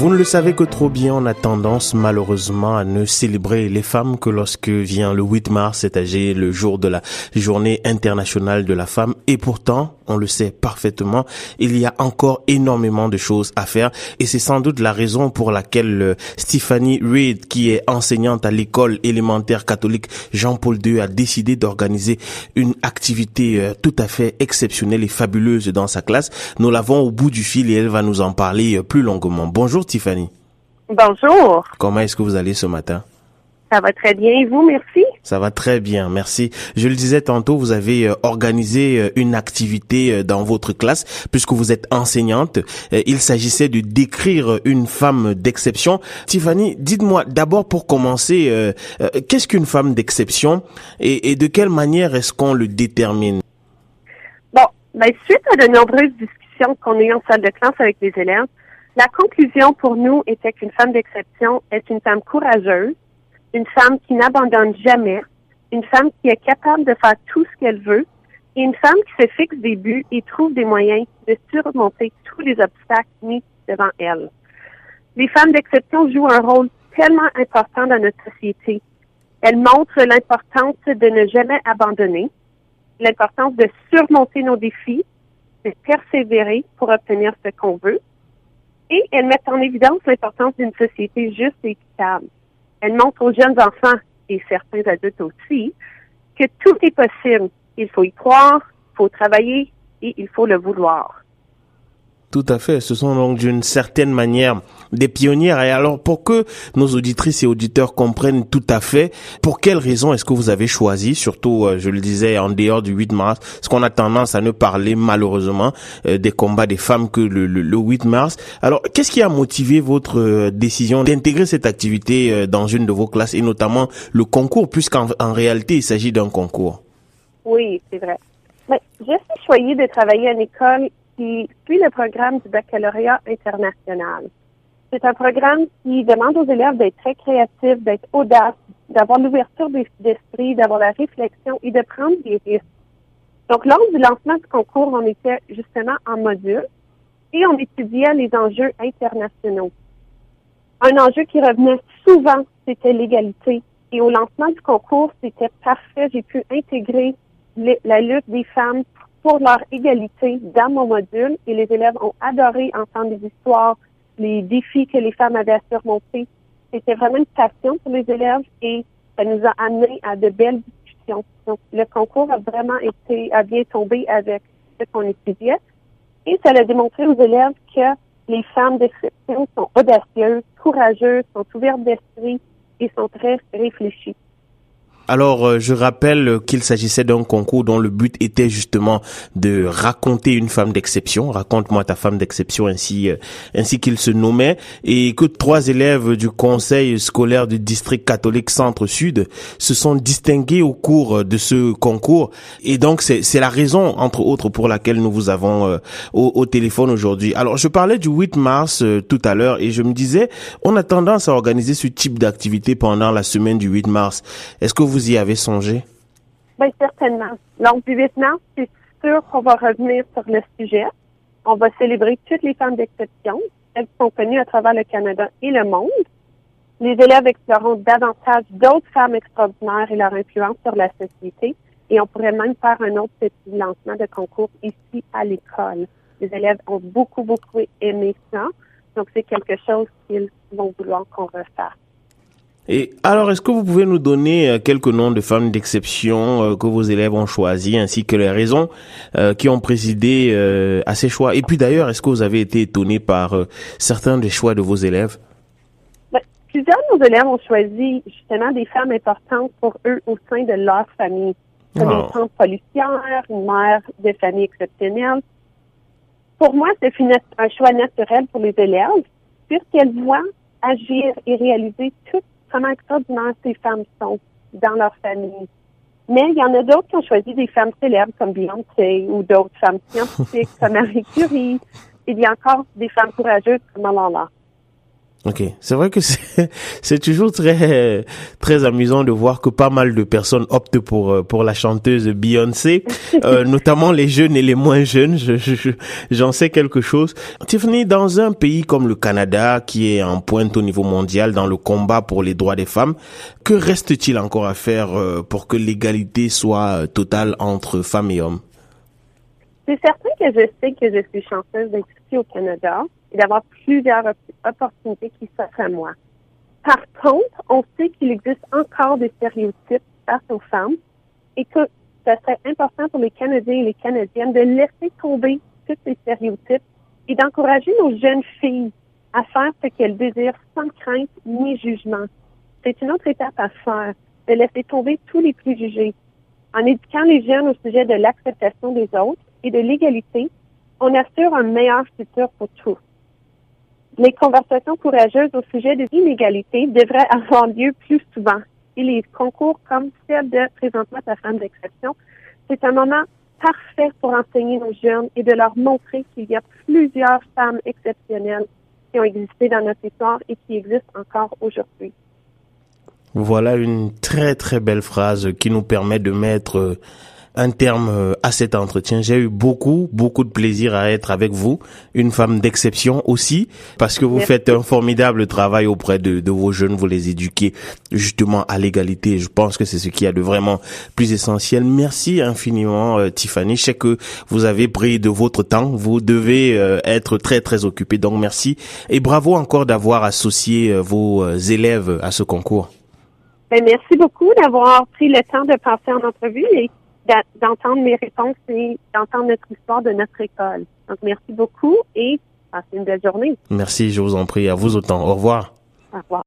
Vous ne le savez que trop bien, on a tendance malheureusement à ne célébrer les femmes que lorsque vient le 8 mars, c'est-à-dire le jour de la journée internationale de la femme. Et pourtant, on le sait parfaitement, il y a encore énormément de choses à faire. Et c'est sans doute la raison pour laquelle euh, Stephanie Reid, qui est enseignante à l'école élémentaire catholique Jean-Paul II, a décidé d'organiser une activité euh, tout à fait exceptionnelle et fabuleuse dans sa classe. Nous l'avons au bout du fil et elle va nous en parler euh, plus longuement. Bonjour Tiffany. Bonjour. Comment est-ce que vous allez ce matin? Ça va très bien. Et vous, merci? Ça va très bien, merci. Je le disais tantôt, vous avez euh, organisé euh, une activité euh, dans votre classe puisque vous êtes enseignante. il s'agissait de décrire une femme d'exception. Tiffany, dites-moi d'abord pour commencer, qu'est-ce qu'une femme d'exception et, et, de quelle manière est-ce qu'on le détermine? Bon, ben, suite à de nombreuses discussions qu'on a eues en salle de classe avec les élèves, la conclusion pour nous était qu'une femme d'exception est une femme courageuse, une femme qui n'abandonne jamais, une femme qui est capable de faire tout ce qu'elle veut et une femme qui se fixe des buts et trouve des moyens de surmonter tous les obstacles mis devant elle. Les femmes d'exception jouent un rôle tellement important dans notre société. Elles montrent l'importance de ne jamais abandonner, l'importance de surmonter nos défis, de persévérer pour obtenir ce qu'on veut, et elles mettent en évidence l'importance d'une société juste et équitable. Elles montrent aux jeunes enfants et certains adultes aussi que tout est possible. Il faut y croire, il faut travailler et il faut le vouloir. Tout à fait. Ce sont donc d'une certaine manière des pionnières. Et alors, pour que nos auditrices et auditeurs comprennent tout à fait, pour quelles raisons est-ce que vous avez choisi, surtout, euh, je le disais, en dehors du 8 mars, parce qu'on a tendance à ne parler malheureusement euh, des combats des femmes que le, le, 8 mars. Alors, qu'est-ce qui a motivé votre euh, décision d'intégrer cette activité dans une de vos classes et notamment le concours, puisqu'en en réalité, il s'agit d'un concours? Oui, c'est vrai. Mais j'ai choisi de travailler à l'école qui suit le programme du baccalauréat international. C'est un programme qui demande aux élèves d'être très créatifs, d'être audaces, d'avoir l'ouverture d'esprit, d'avoir la réflexion et de prendre des risques. Donc, lors du lancement du concours, on était justement en module et on étudiait les enjeux internationaux. Un enjeu qui revenait souvent, c'était l'égalité. Et au lancement du concours, c'était parfait. J'ai pu intégrer la lutte des femmes pour leur égalité dans mon module et les élèves ont adoré entendre des histoires, les défis que les femmes avaient à surmonter. C'était vraiment une passion pour les élèves et ça nous a amené à de belles discussions. Donc, le concours a vraiment été, a bien tombé avec ce qu'on étudiait et ça a démontré aux élèves que les femmes d'exception sont audacieuses, courageuses, sont ouvertes d'esprit et sont très réfléchies. Alors, euh, je rappelle qu'il s'agissait d'un concours dont le but était justement de raconter une femme d'exception. Raconte-moi ta femme d'exception ainsi, euh, ainsi qu'il se nommait. Et que trois élèves du conseil scolaire du district catholique centre-sud se sont distingués au cours de ce concours. Et donc, c'est la raison, entre autres, pour laquelle nous vous avons euh, au, au, téléphone aujourd'hui. Alors, je parlais du 8 mars tout à l'heure et je me disais, on a tendance à organiser ce type d'activité pendant la semaine du 8 mars. Est-ce que vous vous y avez songé? Bien, certainement. Lors du 8 mars, c'est sûr qu'on va revenir sur le sujet. On va célébrer toutes les femmes d'exception. Elles sont connues à travers le Canada et le monde. Les élèves exploreront davantage d'autres femmes extraordinaires et leur influence sur la société. Et on pourrait même faire un autre petit lancement de concours ici à l'école. Les élèves ont beaucoup, beaucoup aimé ça. Donc, c'est quelque chose qu'ils vont vouloir qu'on refasse. Et alors, est-ce que vous pouvez nous donner euh, quelques noms de femmes d'exception euh, que vos élèves ont choisis, ainsi que les raisons euh, qui ont présidé à ces choix? Et puis d'ailleurs, est-ce que vous avez été étonné par certains des choix de vos élèves? Ben, Plusieurs de nos élèves ont choisi justement des femmes importantes pour eux au sein de leur famille. Comme une oh. tante policière, une mère de famille exceptionnelle. Pour moi, c'est un choix naturel pour les élèves, puisqu'elles voient agir et réaliser toutes comment extraordinaires ces femmes sont dans leur famille. Mais il y en a d'autres qui ont choisi des femmes célèbres comme Beyoncé ou d'autres femmes scientifiques comme Marie Curie. Il y a encore des femmes courageuses comme Malala. Ok, c'est vrai que c'est toujours très très amusant de voir que pas mal de personnes optent pour euh, pour la chanteuse Beyoncé, euh, notamment les jeunes et les moins jeunes. J'en je, j'en sais quelque chose. Tiffany, dans un pays comme le Canada, qui est en pointe au niveau mondial dans le combat pour les droits des femmes, que reste-t-il encore à faire euh, pour que l'égalité soit totale entre femmes et hommes? C'est certain que je sais que je suis chanteuse d'être au Canada et d'avoir plusieurs opportunités qui s'offrent à moi. Par contre, on sait qu'il existe encore des stéréotypes face aux femmes et que ce serait important pour les Canadiens et les Canadiennes de laisser tomber tous ces stéréotypes et d'encourager nos jeunes filles à faire ce qu'elles désirent sans crainte ni jugement. C'est une autre étape à faire, de laisser tomber tous les préjugés. En éduquant les jeunes au sujet de l'acceptation des autres et de l'égalité, on assure un meilleur futur pour tous. Les conversations courageuses au sujet des inégalités devraient avoir lieu plus souvent. Et les concours comme celle de Présentement ta femme d'exception, c'est un moment parfait pour enseigner nos jeunes et de leur montrer qu'il y a plusieurs femmes exceptionnelles qui ont existé dans notre histoire et qui existent encore aujourd'hui. Voilà une très très belle phrase qui nous permet de mettre un terme euh, à cet entretien. J'ai eu beaucoup, beaucoup de plaisir à être avec vous, une femme d'exception aussi, parce que vous faites un formidable travail auprès de, de, vos jeunes, vous les éduquez justement à l'égalité. Je pense que c'est ce qui a de vraiment plus essentiel. Merci infiniment, euh, Tiffany. Je sais que vous avez pris de votre temps, vous devez euh, être très très occupé, donc merci et bravo encore d'avoir associé vos élèves à ce concours. Ben, merci beaucoup d'avoir pris le temps de passer en entrevue et d'entendre mes réponses et d'entendre notre histoire de notre école. Donc, merci beaucoup et passez une belle journée. Merci, je vous en prie. À vous autant. Au revoir. Au revoir.